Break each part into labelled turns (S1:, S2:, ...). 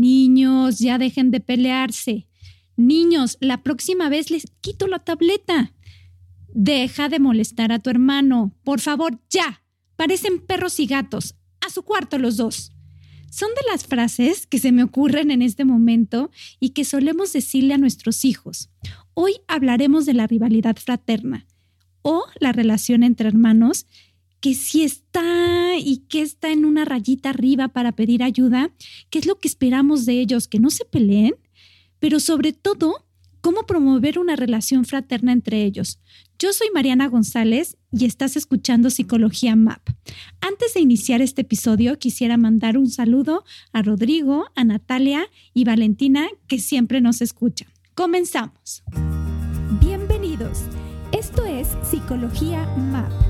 S1: Niños, ya dejen de pelearse. Niños, la próxima vez les quito la tableta. Deja de molestar a tu hermano. Por favor, ya. Parecen perros y gatos. A su cuarto los dos. Son de las frases que se me ocurren en este momento y que solemos decirle a nuestros hijos. Hoy hablaremos de la rivalidad fraterna o la relación entre hermanos que si está y que está en una rayita arriba para pedir ayuda, qué es lo que esperamos de ellos, que no se peleen, pero sobre todo, cómo promover una relación fraterna entre ellos. Yo soy Mariana González y estás escuchando Psicología MAP. Antes de iniciar este episodio, quisiera mandar un saludo a Rodrigo, a Natalia y Valentina, que siempre nos escuchan. Comenzamos. Bienvenidos. Esto es Psicología MAP.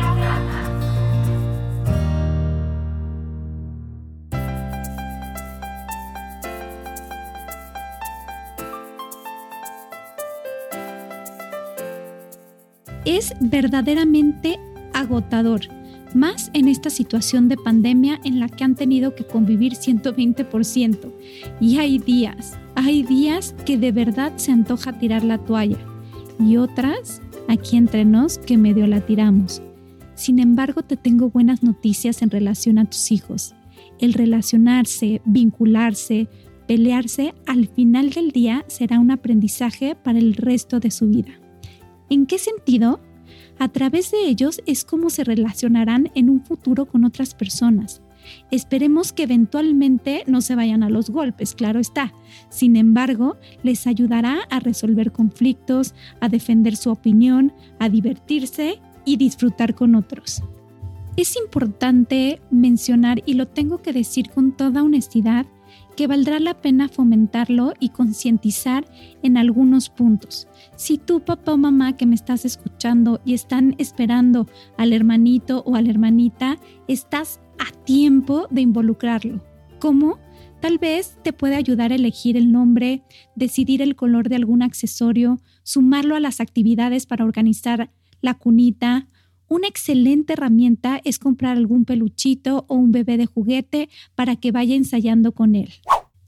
S1: Es verdaderamente agotador más en esta situación de pandemia en la que han tenido que convivir 120%. Y hay días, hay días que de verdad se antoja tirar la toalla y otras, aquí entre nos, que medio la tiramos. Sin embargo, te tengo buenas noticias en relación a tus hijos. El relacionarse, vincularse, pelearse, al final del día será un aprendizaje para el resto de su vida. ¿En qué sentido? A través de ellos es como se relacionarán en un futuro con otras personas. Esperemos que eventualmente no se vayan a los golpes, claro está. Sin embargo, les ayudará a resolver conflictos, a defender su opinión, a divertirse y disfrutar con otros. Es importante mencionar, y lo tengo que decir con toda honestidad, que valdrá la pena fomentarlo y concientizar en algunos puntos. Si tú, papá o mamá que me estás escuchando y están esperando al hermanito o a la hermanita, estás a tiempo de involucrarlo. ¿Cómo? Tal vez te puede ayudar a elegir el nombre, decidir el color de algún accesorio, sumarlo a las actividades para organizar la cunita. Una excelente herramienta es comprar algún peluchito o un bebé de juguete para que vaya ensayando con él.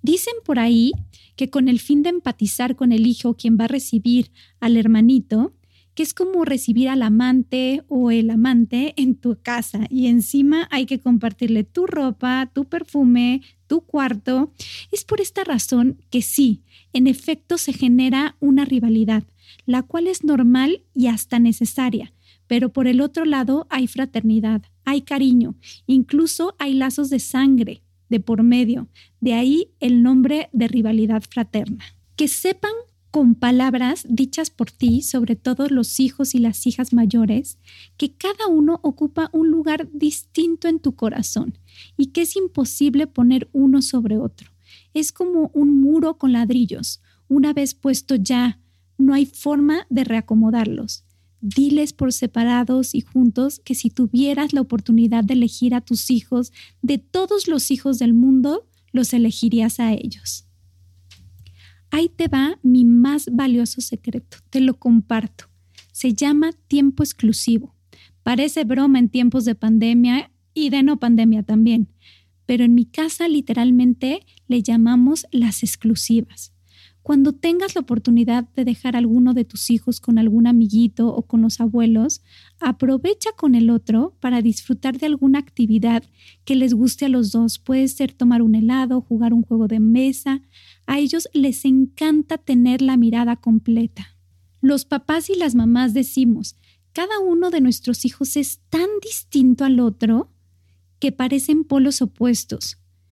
S1: Dicen por ahí que con el fin de empatizar con el hijo quien va a recibir al hermanito, que es como recibir al amante o el amante en tu casa y encima hay que compartirle tu ropa, tu perfume, tu cuarto. Es por esta razón que sí, en efecto se genera una rivalidad, la cual es normal y hasta necesaria, pero por el otro lado hay fraternidad, hay cariño, incluso hay lazos de sangre de por medio. De ahí el nombre de rivalidad fraterna. Que sepan con palabras dichas por ti, sobre todo los hijos y las hijas mayores, que cada uno ocupa un lugar distinto en tu corazón y que es imposible poner uno sobre otro. Es como un muro con ladrillos. Una vez puesto ya, no hay forma de reacomodarlos. Diles por separados y juntos que si tuvieras la oportunidad de elegir a tus hijos, de todos los hijos del mundo, los elegirías a ellos. Ahí te va mi más valioso secreto, te lo comparto. Se llama tiempo exclusivo. Parece broma en tiempos de pandemia y de no pandemia también, pero en mi casa literalmente le llamamos las exclusivas. Cuando tengas la oportunidad de dejar alguno de tus hijos con algún amiguito o con los abuelos, aprovecha con el otro para disfrutar de alguna actividad que les guste a los dos. Puede ser tomar un helado, jugar un juego de mesa. A ellos les encanta tener la mirada completa. Los papás y las mamás decimos, cada uno de nuestros hijos es tan distinto al otro que parecen polos opuestos.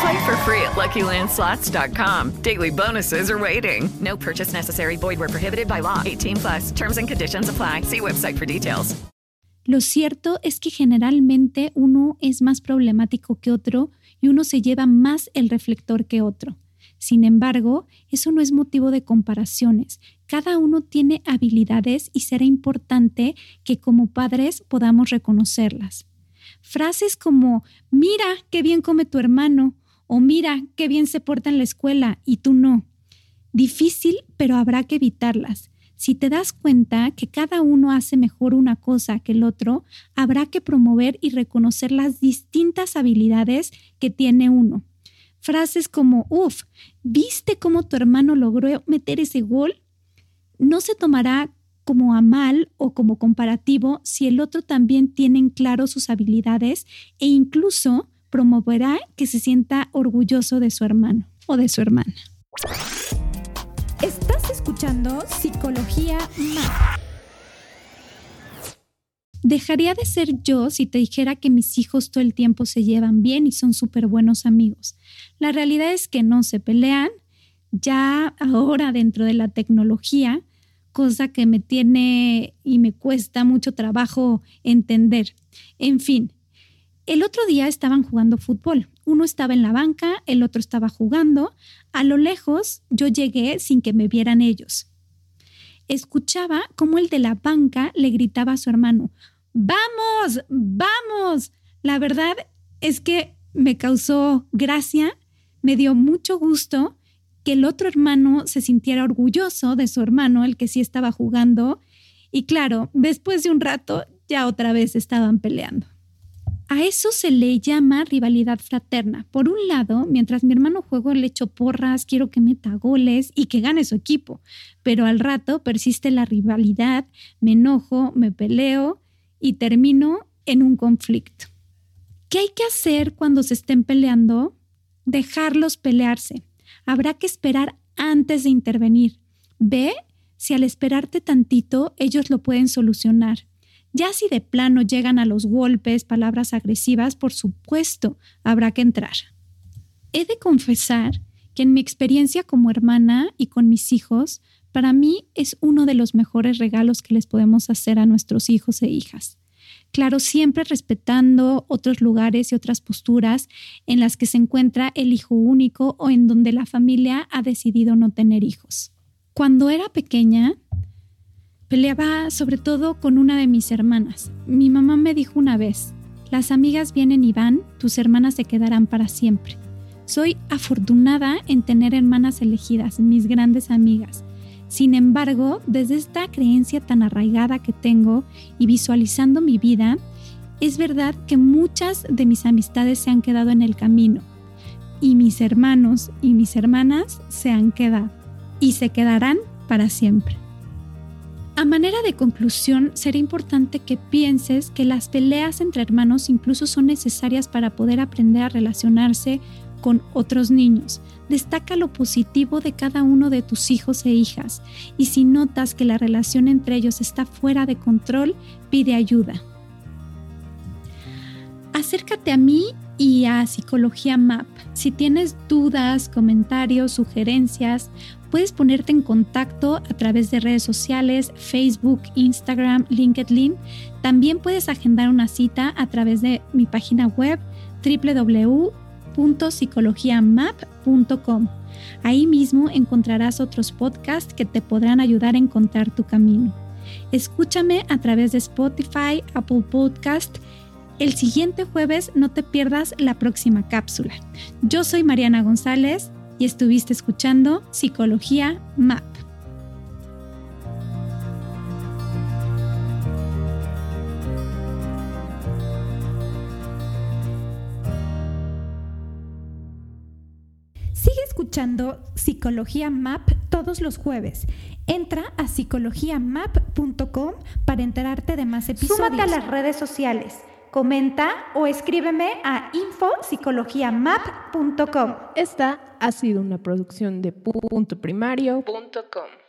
S2: Play for free at LuckyLandSlots.com. Daily bonuses are waiting. No purchase necessary. Void were prohibited by law. 18 plus. Terms and conditions apply. See website for details.
S1: Lo cierto es que generalmente uno es más problemático que otro y uno se lleva más el reflector que otro. Sin embargo, eso no es motivo de comparaciones. Cada uno tiene habilidades y será importante que como padres podamos reconocerlas. Frases como, mira qué bien come tu hermano o mira qué bien se porta en la escuela y tú no. Difícil, pero habrá que evitarlas. Si te das cuenta que cada uno hace mejor una cosa que el otro, habrá que promover y reconocer las distintas habilidades que tiene uno. Frases como, uff, ¿viste cómo tu hermano logró meter ese gol? No se tomará como a mal o como comparativo si el otro también tiene en claro sus habilidades e incluso promoverá que se sienta orgulloso de su hermano o de su hermana.
S3: Estás escuchando Psicología Más.
S1: Dejaría de ser yo si te dijera que mis hijos todo el tiempo se llevan bien y son súper buenos amigos. La realidad es que no se pelean, ya ahora dentro de la tecnología, cosa que me tiene y me cuesta mucho trabajo entender. En fin, el otro día estaban jugando fútbol. Uno estaba en la banca, el otro estaba jugando. A lo lejos yo llegué sin que me vieran ellos. Escuchaba cómo el de la banca le gritaba a su hermano, ¡Vamos! ¡Vamos! La verdad es que me causó gracia, me dio mucho gusto que el otro hermano se sintiera orgulloso de su hermano, el que sí estaba jugando. Y claro, después de un rato ya otra vez estaban peleando. A eso se le llama rivalidad fraterna. Por un lado, mientras mi hermano juega le echo porras, quiero que meta goles y que gane su equipo. Pero al rato persiste la rivalidad, me enojo, me peleo y termino en un conflicto. ¿Qué hay que hacer cuando se estén peleando? Dejarlos pelearse. Habrá que esperar antes de intervenir. Ve si al esperarte tantito ellos lo pueden solucionar. Ya si de plano llegan a los golpes, palabras agresivas, por supuesto, habrá que entrar. He de confesar que en mi experiencia como hermana y con mis hijos, para mí es uno de los mejores regalos que les podemos hacer a nuestros hijos e hijas. Claro, siempre respetando otros lugares y otras posturas en las que se encuentra el hijo único o en donde la familia ha decidido no tener hijos. Cuando era pequeña, peleaba sobre todo con una de mis hermanas. Mi mamá me dijo una vez, las amigas vienen y van, tus hermanas se quedarán para siempre. Soy afortunada en tener hermanas elegidas, mis grandes amigas. Sin embargo, desde esta creencia tan arraigada que tengo y visualizando mi vida, es verdad que muchas de mis amistades se han quedado en el camino y mis hermanos y mis hermanas se han quedado y se quedarán para siempre. A manera de conclusión, será importante que pienses que las peleas entre hermanos incluso son necesarias para poder aprender a relacionarse con otros niños. Destaca lo positivo de cada uno de tus hijos e hijas y si notas que la relación entre ellos está fuera de control, pide ayuda. Acércate a mí y a Psicología MAP. Si tienes dudas, comentarios, sugerencias, puedes ponerte en contacto a través de redes sociales, Facebook, Instagram, LinkedIn. También puedes agendar una cita a través de mi página web www www.psicologiamap.com. Ahí mismo encontrarás otros podcasts que te podrán ayudar a encontrar tu camino. Escúchame a través de Spotify, Apple Podcast. El siguiente jueves no te pierdas la próxima cápsula. Yo soy Mariana González y estuviste escuchando Psicología MAP.
S3: Escuchando Psicología MAP todos los jueves. Entra a psicologiamap.com para enterarte de más episodios.
S1: Súmate a las redes sociales, comenta o escríbeme a infopsicologiamap.com.
S4: Esta ha sido una producción de puntoprimario.com.